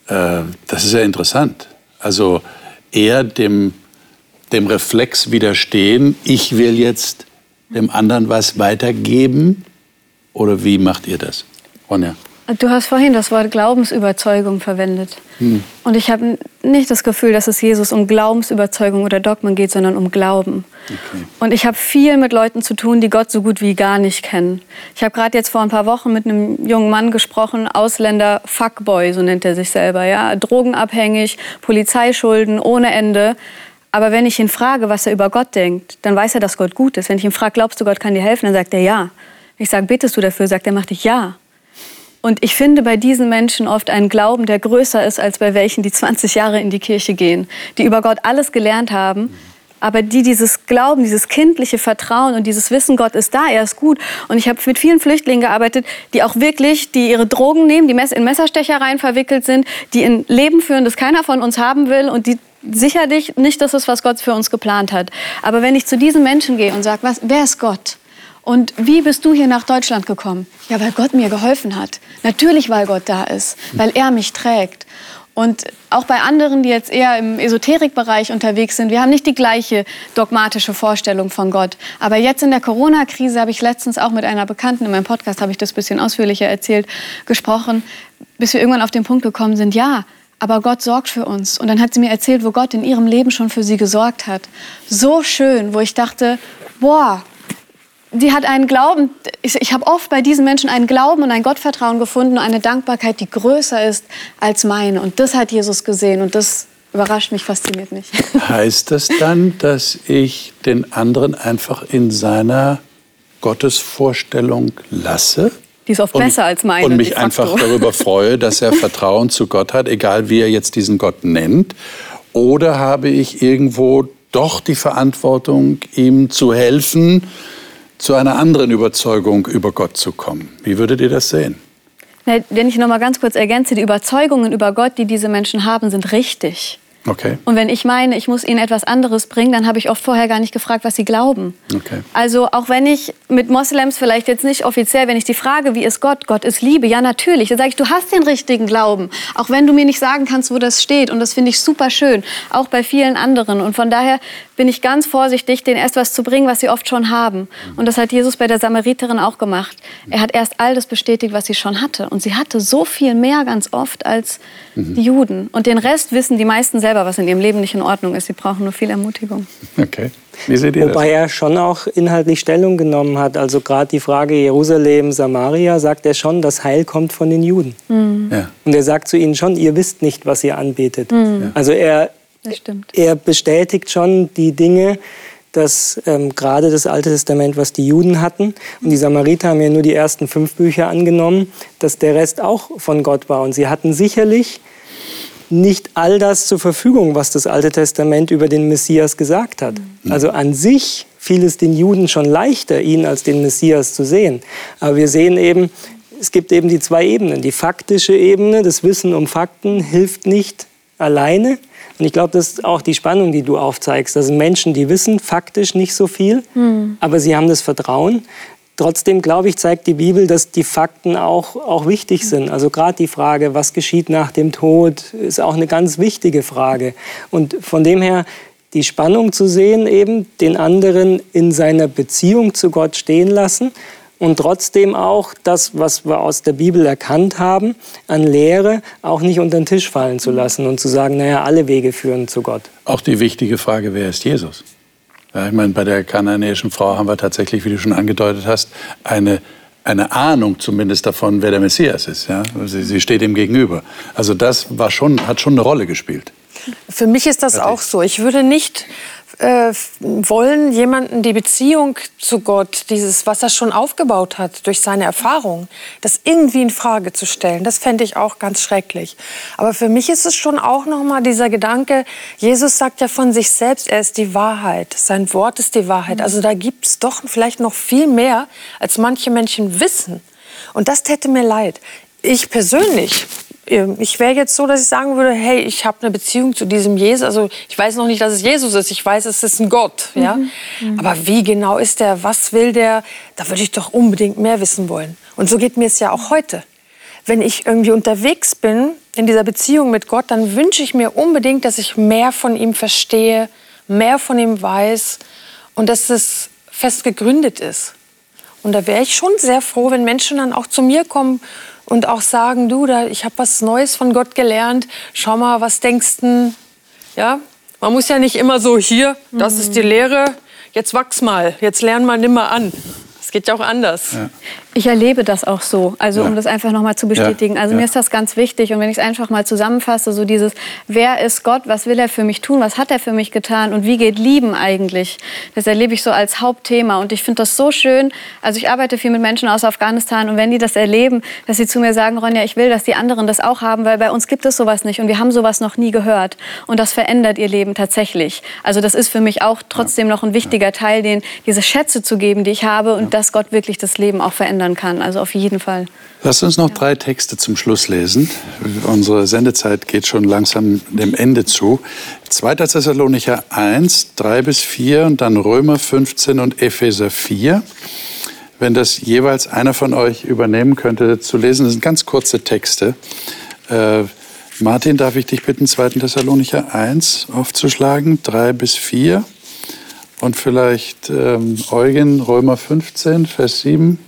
Äh, das ist ja interessant. Also eher dem, dem Reflex widerstehen, ich will jetzt dem anderen was weitergeben? Oder wie macht ihr das? Ronja. Du hast vorhin das Wort Glaubensüberzeugung verwendet. Und ich habe nicht das Gefühl, dass es Jesus um Glaubensüberzeugung oder Dogmen geht, sondern um Glauben. Und ich habe viel mit Leuten zu tun, die Gott so gut wie gar nicht kennen. Ich habe gerade jetzt vor ein paar Wochen mit einem jungen Mann gesprochen, Ausländer, Fuckboy, so nennt er sich selber, ja, drogenabhängig, Polizeischulden ohne Ende. Aber wenn ich ihn frage, was er über Gott denkt, dann weiß er, dass Gott gut ist. Wenn ich ihn frage, glaubst du, Gott kann dir helfen, dann sagt er ja. Ich sage, betest du dafür, sagt er, mach dich ja. Und ich finde bei diesen Menschen oft einen Glauben, der größer ist als bei welchen, die 20 Jahre in die Kirche gehen, die über Gott alles gelernt haben, aber die dieses Glauben, dieses kindliche Vertrauen und dieses Wissen, Gott ist da, er ist gut. Und ich habe mit vielen Flüchtlingen gearbeitet, die auch wirklich, die ihre Drogen nehmen, die in Messerstechereien verwickelt sind, die ein Leben führen, das keiner von uns haben will und die sicherlich nicht das ist, was Gott für uns geplant hat. Aber wenn ich zu diesen Menschen gehe und sage, wer ist Gott? Und wie bist du hier nach Deutschland gekommen? Ja, weil Gott mir geholfen hat. Natürlich, weil Gott da ist, weil er mich trägt. Und auch bei anderen, die jetzt eher im Esoterikbereich unterwegs sind, wir haben nicht die gleiche dogmatische Vorstellung von Gott. Aber jetzt in der Corona-Krise habe ich letztens auch mit einer Bekannten in meinem Podcast, habe ich das ein bisschen ausführlicher erzählt, gesprochen, bis wir irgendwann auf den Punkt gekommen sind, ja, aber Gott sorgt für uns. Und dann hat sie mir erzählt, wo Gott in ihrem Leben schon für sie gesorgt hat. So schön, wo ich dachte, boah, die hat einen Glauben, ich, ich habe oft bei diesen Menschen einen Glauben und ein Gottvertrauen gefunden und eine Dankbarkeit, die größer ist als meine. Und das hat Jesus gesehen und das überrascht mich, fasziniert mich. Heißt das dann, dass ich den anderen einfach in seiner Gottesvorstellung lasse? Die ist oft und, besser als meine. Und mich einfach darüber freue, dass er Vertrauen zu Gott hat, egal wie er jetzt diesen Gott nennt. Oder habe ich irgendwo doch die Verantwortung, ihm zu helfen, zu einer anderen Überzeugung über Gott zu kommen. Wie würdet ihr das sehen? Wenn ich noch mal ganz kurz ergänze, die Überzeugungen über Gott, die diese Menschen haben, sind richtig. Okay. Und wenn ich meine, ich muss ihnen etwas anderes bringen, dann habe ich oft vorher gar nicht gefragt, was sie glauben. Okay. Also auch wenn ich mit Moslems vielleicht jetzt nicht offiziell, wenn ich die frage, wie ist Gott? Gott ist Liebe. Ja, natürlich. Dann sage ich, du hast den richtigen Glauben. Auch wenn du mir nicht sagen kannst, wo das steht. Und das finde ich super schön. Auch bei vielen anderen. Und von daher bin ich ganz vorsichtig, denen erst was zu bringen, was sie oft schon haben. Und das hat Jesus bei der Samariterin auch gemacht. Er hat erst all das bestätigt, was sie schon hatte. Und sie hatte so viel mehr ganz oft als mhm. die Juden. Und den Rest wissen die meisten selber, was in ihrem Leben nicht in Ordnung ist. Sie brauchen nur viel Ermutigung. Okay. Wie seht ihr Wobei das? er schon auch inhaltlich Stellung genommen hat. Also gerade die Frage Jerusalem, Samaria, sagt er schon, das Heil kommt von den Juden. Mhm. Ja. Und er sagt zu ihnen schon, ihr wisst nicht, was ihr anbetet. Mhm. Also er Das stimmt. er bestätigt schon die Dinge, dass ähm, gerade das Alte Testament, was die Juden hatten, und die Samariter haben ja nur die ersten fünf Bücher angenommen, dass der Rest auch von Gott war. Und sie hatten sicherlich nicht all das zur Verfügung, was das Alte Testament über den Messias gesagt hat. Also an sich fiel es den Juden schon leichter, ihn als den Messias zu sehen. Aber wir sehen eben, es gibt eben die zwei Ebenen. Die faktische Ebene, das Wissen um Fakten hilft nicht alleine. Und ich glaube, das ist auch die Spannung, die du aufzeigst. Das sind Menschen, die wissen faktisch nicht so viel, aber sie haben das Vertrauen. Trotzdem, glaube ich, zeigt die Bibel, dass die Fakten auch, auch wichtig sind. Also gerade die Frage, was geschieht nach dem Tod, ist auch eine ganz wichtige Frage. Und von dem her die Spannung zu sehen, eben den anderen in seiner Beziehung zu Gott stehen lassen und trotzdem auch das, was wir aus der Bibel erkannt haben, an Lehre auch nicht unter den Tisch fallen zu lassen und zu sagen, naja, alle Wege führen zu Gott. Auch die wichtige Frage, wer ist Jesus? Ja, ich meine, bei der kanaanäischen Frau haben wir tatsächlich, wie du schon angedeutet hast, eine, eine Ahnung zumindest davon, wer der Messias ist. Ja? Sie, sie steht ihm gegenüber. Also das war schon, hat schon eine Rolle gespielt. Für mich ist das auch so. Ich würde nicht äh, wollen, jemanden die Beziehung zu Gott, dieses, was er schon aufgebaut hat durch seine Erfahrung, das irgendwie in Frage zu stellen. Das fände ich auch ganz schrecklich. Aber für mich ist es schon auch noch mal dieser Gedanke, Jesus sagt ja von sich selbst, er ist die Wahrheit. Sein Wort ist die Wahrheit. Also da gibt es doch vielleicht noch viel mehr, als manche Menschen wissen. Und das täte mir leid. Ich persönlich ich wäre jetzt so, dass ich sagen würde, hey, ich habe eine Beziehung zu diesem Jesus. Also ich weiß noch nicht, dass es Jesus ist. Ich weiß, es ist ein Gott. Ja? Mhm. Aber wie genau ist der? Was will der? Da würde ich doch unbedingt mehr wissen wollen. Und so geht mir es ja auch heute. Wenn ich irgendwie unterwegs bin in dieser Beziehung mit Gott, dann wünsche ich mir unbedingt, dass ich mehr von ihm verstehe, mehr von ihm weiß und dass es fest gegründet ist. Und da wäre ich schon sehr froh, wenn Menschen dann auch zu mir kommen und auch sagen, du, da, ich habe was Neues von Gott gelernt. Schau mal, was denkst du? Ja, man muss ja nicht immer so hier, das ist die Lehre. Jetzt wachs mal, jetzt lern mal nimmer an. Es geht ja auch anders. Ja. Ich erlebe das auch so, also Ja. um das einfach nochmal zu bestätigen. Ja, Also ja. mir ist das ganz wichtig. Und wenn ich es einfach mal zusammenfasse, so dieses, wer ist Gott, was will er für mich tun, was hat er für mich getan? Und wie geht Lieben eigentlich? Das erlebe ich so als Hauptthema. Und ich finde das so schön. Also ich arbeite viel mit Menschen aus Afghanistan. Und wenn die das erleben, dass sie zu mir sagen, Ronja, ich will, dass die anderen das auch haben, weil bei uns gibt es sowas nicht. Und wir haben sowas noch nie gehört. Und das verändert ihr Leben tatsächlich. Also das ist für mich auch trotzdem noch ein wichtiger Teil, den, diese Schätze zu geben, die ich habe. Und dass Gott wirklich das Leben auch verändern kann. Also auf jeden Fall. Lass uns noch drei Texte zum Schluss lesen. Unsere Sendezeit geht schon langsam dem Ende zu. 2. Thessalonicher 1, 3 bis 4 und dann Römer 15 und Epheser 4. Wenn das jeweils einer von euch übernehmen könnte zu lesen, das sind ganz kurze Texte. Äh, Martin, darf ich dich bitten, 2. Thessalonicher 1 aufzuschlagen, 3 bis 4. Und vielleicht ähm, Eugen, Römer 15, Vers 7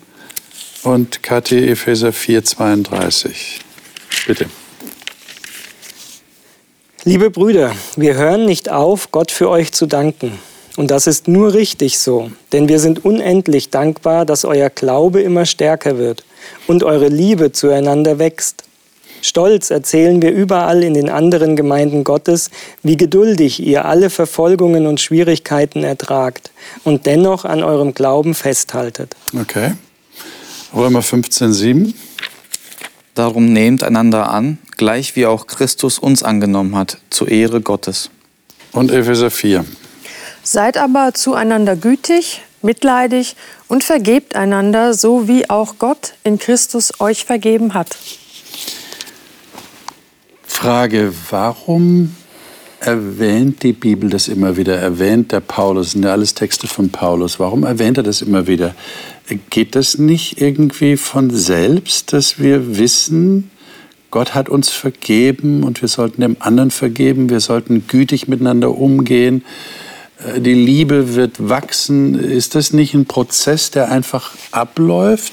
und KT Epheser 4, 32. Bitte. Liebe Brüder, wir hören nicht auf, Gott für euch zu danken. Und das ist nur richtig so, denn wir sind unendlich dankbar, dass euer Glaube immer stärker wird und eure Liebe zueinander wächst. Stolz erzählen wir überall in den anderen Gemeinden Gottes, wie geduldig ihr alle Verfolgungen und Schwierigkeiten ertragt und dennoch an eurem Glauben festhaltet. Okay. Römer 15, 7. Darum nehmt einander an, gleich wie auch Christus uns angenommen hat, zur Ehre Gottes. Und Epheser 4. Seid aber zueinander gütig, mitleidig und vergebt einander, so wie auch Gott in Christus euch vergeben hat. Frage, warum erwähnt die Bibel das immer wieder? Erwähnt der Paulus, das sind ja alles Texte von Paulus. Warum erwähnt er das immer wieder? Geht das nicht irgendwie von selbst, dass wir wissen, Gott hat uns vergeben und wir sollten dem anderen vergeben, wir sollten gütig miteinander umgehen, äh, die Liebe wird wachsen. Ist das nicht ein Prozess, der einfach abläuft,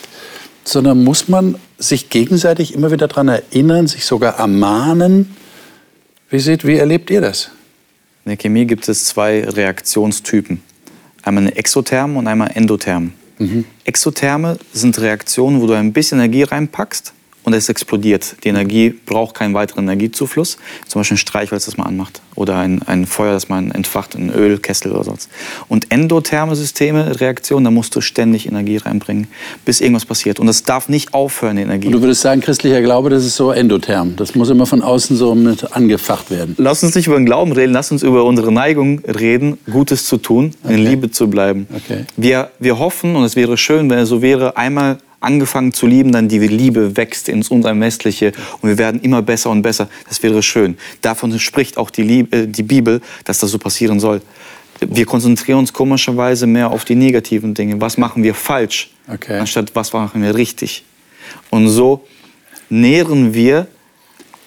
sondern muss man sich gegenseitig immer wieder daran erinnern, sich sogar ermahnen? Wie, seht, wie erlebt ihr das? In der Chemie gibt es zwei Reaktionstypen. Einmal Exotherm und einmal Endotherm. Exotherme sind Reaktionen, wo du ein bisschen Energie reinpackst und es explodiert. Die Energie braucht keinen weiteren Energiezufluss. Zum Beispiel ein Streichholz, das man anmacht. Oder ein, ein Feuer, das man entfacht, ein Ölkessel oder sonst. Und endotherme Systeme, Reaktionen, da musst du ständig Energie reinbringen, bis irgendwas passiert. Und das darf nicht aufhören, die Energie. Und du würdest sagen, christlicher Glaube, das ist so endotherm. Das muss immer von außen so mit angefacht werden. Lass uns nicht über den Glauben reden, lass uns über unsere Neigung reden, Gutes zu tun, in Liebe zu bleiben. Okay. Wir, wir hoffen, und es wäre schön, wenn es so wäre, einmal angefangen zu lieben, dann die Liebe wächst ins Unermessliche und wir werden immer besser und besser. Das wäre schön. Davon spricht auch die, Liebe, äh, die Bibel, dass das so passieren soll. Wir konzentrieren uns komischerweise mehr auf die negativen Dinge. Was machen wir falsch, Okay. anstatt was machen wir richtig. Und so nähren wir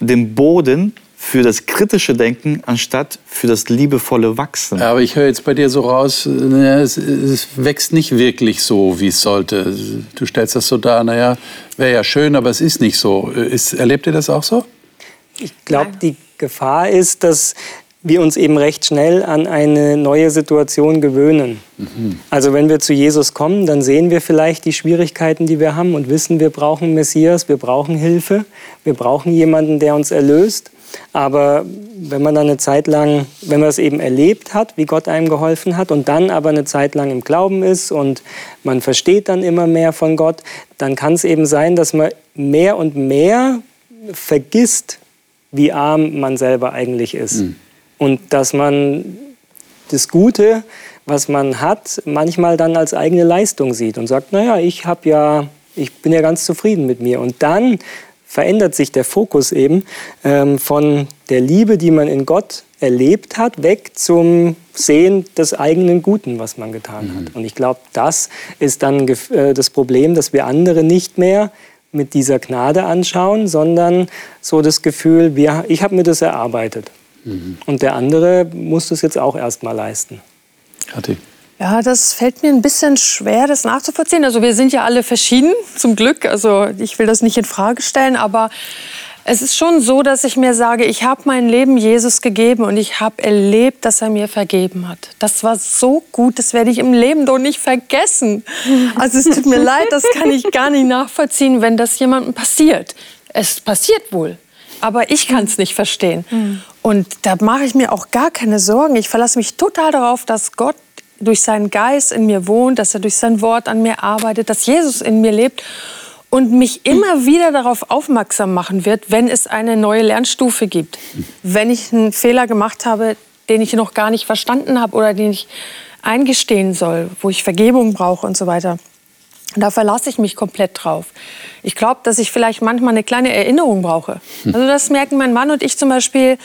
den Boden für das kritische Denken anstatt für das liebevolle Wachsen. Aber ich höre jetzt bei dir so raus, es, es wächst nicht wirklich so, wie es sollte. Du stellst das so dar, naja, wäre ja schön, aber es ist nicht so. Ist, erlebt ihr das auch so? Ich glaube, die Gefahr ist, dass wir uns eben recht schnell an eine neue Situation gewöhnen. Also wenn wir zu Jesus kommen, dann sehen wir vielleicht die Schwierigkeiten, die wir haben und wissen, wir brauchen Messias, wir brauchen Hilfe, wir brauchen jemanden, der uns erlöst. Aber wenn man dann eine Zeit lang, wenn man es eben erlebt hat, wie Gott einem geholfen hat und dann aber eine Zeit lang im Glauben ist und man versteht dann immer mehr von Gott, dann kann es eben sein, dass man mehr und mehr vergisst, wie arm man selber eigentlich ist. Und dass man das Gute, was man hat, manchmal dann als eigene Leistung sieht und sagt, naja, ich habe ja, ich bin ja ganz zufrieden mit mir. Und dann verändert sich der Fokus eben ähm, von der Liebe, die man in Gott erlebt hat, weg zum Sehen des eigenen Guten, was man getan hat. Und ich glaube, das ist dann äh, das Problem, dass wir andere nicht mehr mit dieser Gnade anschauen, sondern so das Gefühl, wir, ich habe mir das erarbeitet. Und der andere muss das jetzt auch erst mal leisten. Kathi. Ja, das fällt mir ein bisschen schwer, das nachzuvollziehen. Also wir sind ja alle verschieden, zum Glück. Also ich will das nicht in Frage stellen, aber Es ist schon so, dass ich mir sage, ich habe mein Leben Jesus gegeben und ich habe erlebt, dass er mir vergeben hat. Das war so gut, das werde ich im Leben doch nicht vergessen. Also es tut mir leid, das kann ich gar nicht nachvollziehen, wenn das jemandem passiert. Es passiert wohl, aber ich kann es nicht verstehen. Mhm. Und da mache ich mir auch gar keine Sorgen. Ich verlasse mich total darauf, dass Gott durch seinen Geist in mir wohnt, dass er durch sein Wort an mir arbeitet, dass Jesus in mir lebt und mich immer wieder darauf aufmerksam machen wird, wenn es eine neue Lernstufe gibt. Wenn ich einen Fehler gemacht habe, den ich noch gar nicht verstanden habe oder den ich eingestehen soll, wo ich Vergebung brauche und so weiter. Da verlasse ich mich komplett drauf. Ich glaube, dass ich vielleicht manchmal eine kleine Erinnerung brauche. Also das merken mein Mann und ich zum Beispiel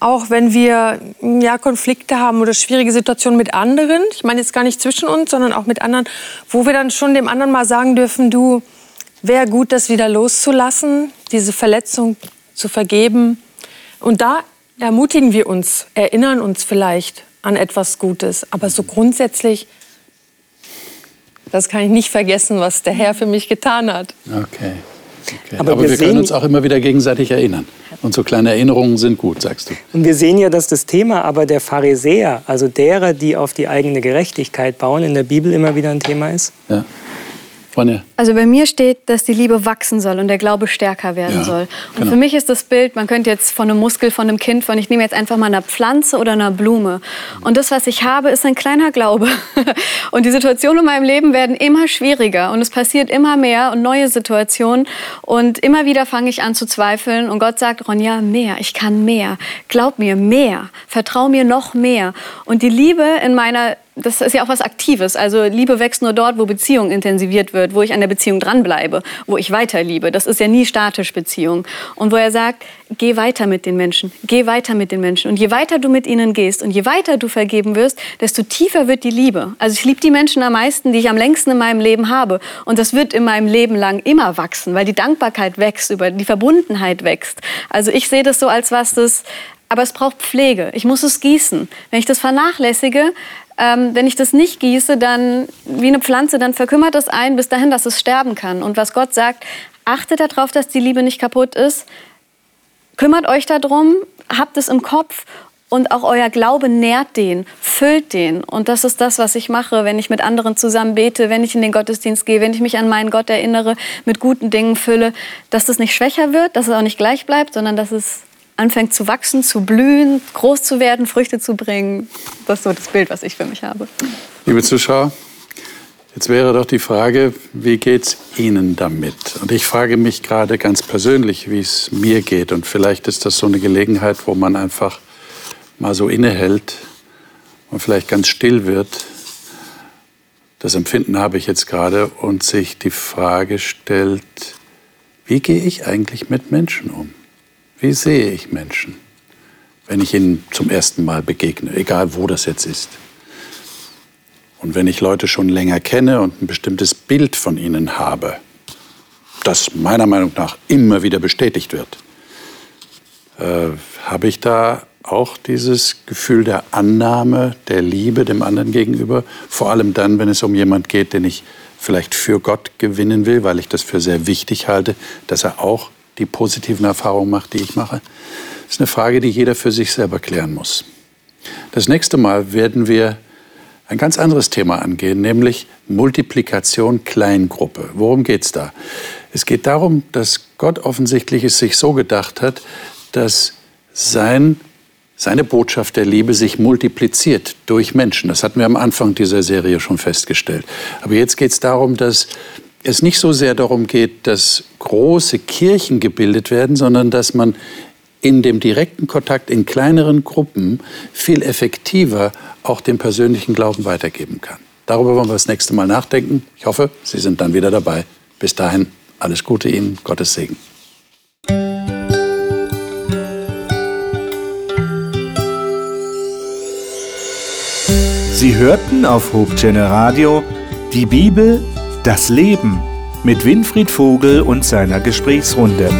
auch, wenn wir ja, Konflikte haben oder schwierige Situationen mit anderen. Ich meine jetzt gar nicht zwischen uns, sondern auch mit anderen, wo wir dann schon dem anderen mal sagen dürfen, du, wäre gut, das wieder loszulassen, diese Verletzung zu vergeben. Und da ermutigen wir uns, erinnern uns vielleicht an etwas Gutes. Aber so grundsätzlich, das kann ich nicht vergessen, was der Herr für mich getan hat. Okay. Okay. Aber, Aber, wir, wir können uns auch immer wieder gegenseitig erinnern. Und so kleine Erinnerungen sind gut, sagst du. Und wir sehen ja, dass das Thema aber der Pharisäer, also derer, die auf die eigene Gerechtigkeit bauen, in der Bibel immer wieder ein Thema ist. Ja. Ronja. Also bei mir steht, dass die Liebe wachsen soll und der Glaube stärker werden ja, soll. Und genau. für mich ist das Bild, man könnte jetzt von einem Muskel, von einem Kind, von ich nehme jetzt einfach mal eine Pflanze oder eine Blume. Und das, was ich habe, ist ein kleiner Glaube. Und die Situationen in meinem Leben werden immer schwieriger und es passiert immer mehr und neue Situationen. Und immer wieder fange ich an zu zweifeln und Gott sagt, Ronja, mehr, ich kann mehr. Glaub mir, mehr. Vertrau mir noch mehr. Und die Liebe in meiner das ist ja auch was Aktives. Also Liebe wächst nur dort, wo Beziehung intensiviert wird, wo ich an der Beziehung dranbleibe, wo ich weiter liebe. Das ist ja nie statisch Beziehung. Und wo er sagt, geh weiter mit den Menschen, geh weiter mit den Menschen. Und je weiter du mit ihnen gehst und je weiter du vergeben wirst, desto tiefer wird die Liebe. Also ich liebe die Menschen am meisten, die ich am längsten in meinem Leben habe. Und das wird in meinem Leben lang immer wachsen, weil die Dankbarkeit wächst, über die Verbundenheit wächst. Also ich sehe das so als was, das aber es braucht Pflege. Ich muss es gießen. Wenn ich das vernachlässige, ähm, wenn ich das nicht gieße, dann wie eine Pflanze, dann verkümmert es ein bis dahin, dass es sterben kann. Und was Gott sagt, achtet darauf, dass die Liebe nicht kaputt ist. Kümmert euch darum, habt es im Kopf und auch euer Glaube nährt den, füllt den. Und das ist das, was ich mache, wenn ich mit anderen zusammen bete, wenn ich in den Gottesdienst gehe, wenn ich mich an meinen Gott erinnere, mit guten Dingen fülle, dass das nicht schwächer wird, dass es auch nicht gleich bleibt, sondern dass es anfängt zu wachsen, zu blühen, groß zu werden, Früchte zu bringen. Das ist so das Bild, was ich für mich habe. Liebe Zuschauer, jetzt wäre doch die Frage, wie geht es Ihnen damit? Und ich frage mich gerade ganz persönlich, wie es mir geht. Und vielleicht ist das so eine Gelegenheit, wo man einfach mal so innehält und vielleicht ganz still wird. Das Empfinden habe ich jetzt gerade und sich die Frage stellt, wie gehe ich eigentlich mit Menschen um? Wie sehe ich Menschen, wenn ich ihnen zum ersten Mal begegne, egal wo das jetzt ist? Und wenn ich Leute schon länger kenne und ein bestimmtes Bild von ihnen habe, das meiner Meinung nach immer wieder bestätigt wird, äh, habe ich da auch dieses Gefühl der Annahme, der Liebe dem anderen gegenüber, vor allem dann, wenn es um jemand geht, den ich vielleicht für Gott gewinnen will, weil ich das für sehr wichtig halte, dass er auch die positiven Erfahrungen macht, die ich mache? Das ist eine Frage, die jeder für sich selber klären muss. Das nächste Mal werden wir ein ganz anderes Thema angehen, nämlich Multiplikation Kleingruppe. Worum geht es da? Es geht darum, dass Gott offensichtlich es sich so gedacht hat, dass sein, seine Botschaft der Liebe sich multipliziert durch Menschen. Das hatten wir am Anfang dieser Serie schon festgestellt. Aber jetzt geht es darum, dass es nicht so sehr darum geht, dass große Kirchen gebildet werden, sondern dass man in dem direkten Kontakt in kleineren Gruppen viel effektiver auch den persönlichen Glauben weitergeben kann. Darüber wollen wir das nächste Mal nachdenken. Ich hoffe, Sie sind dann wieder dabei. Bis dahin, alles Gute Ihnen, Gottes Segen. Sie hörten auf Hope Radio die Bibel das Leben mit Winfried Vogel und seiner Gesprächsrunde.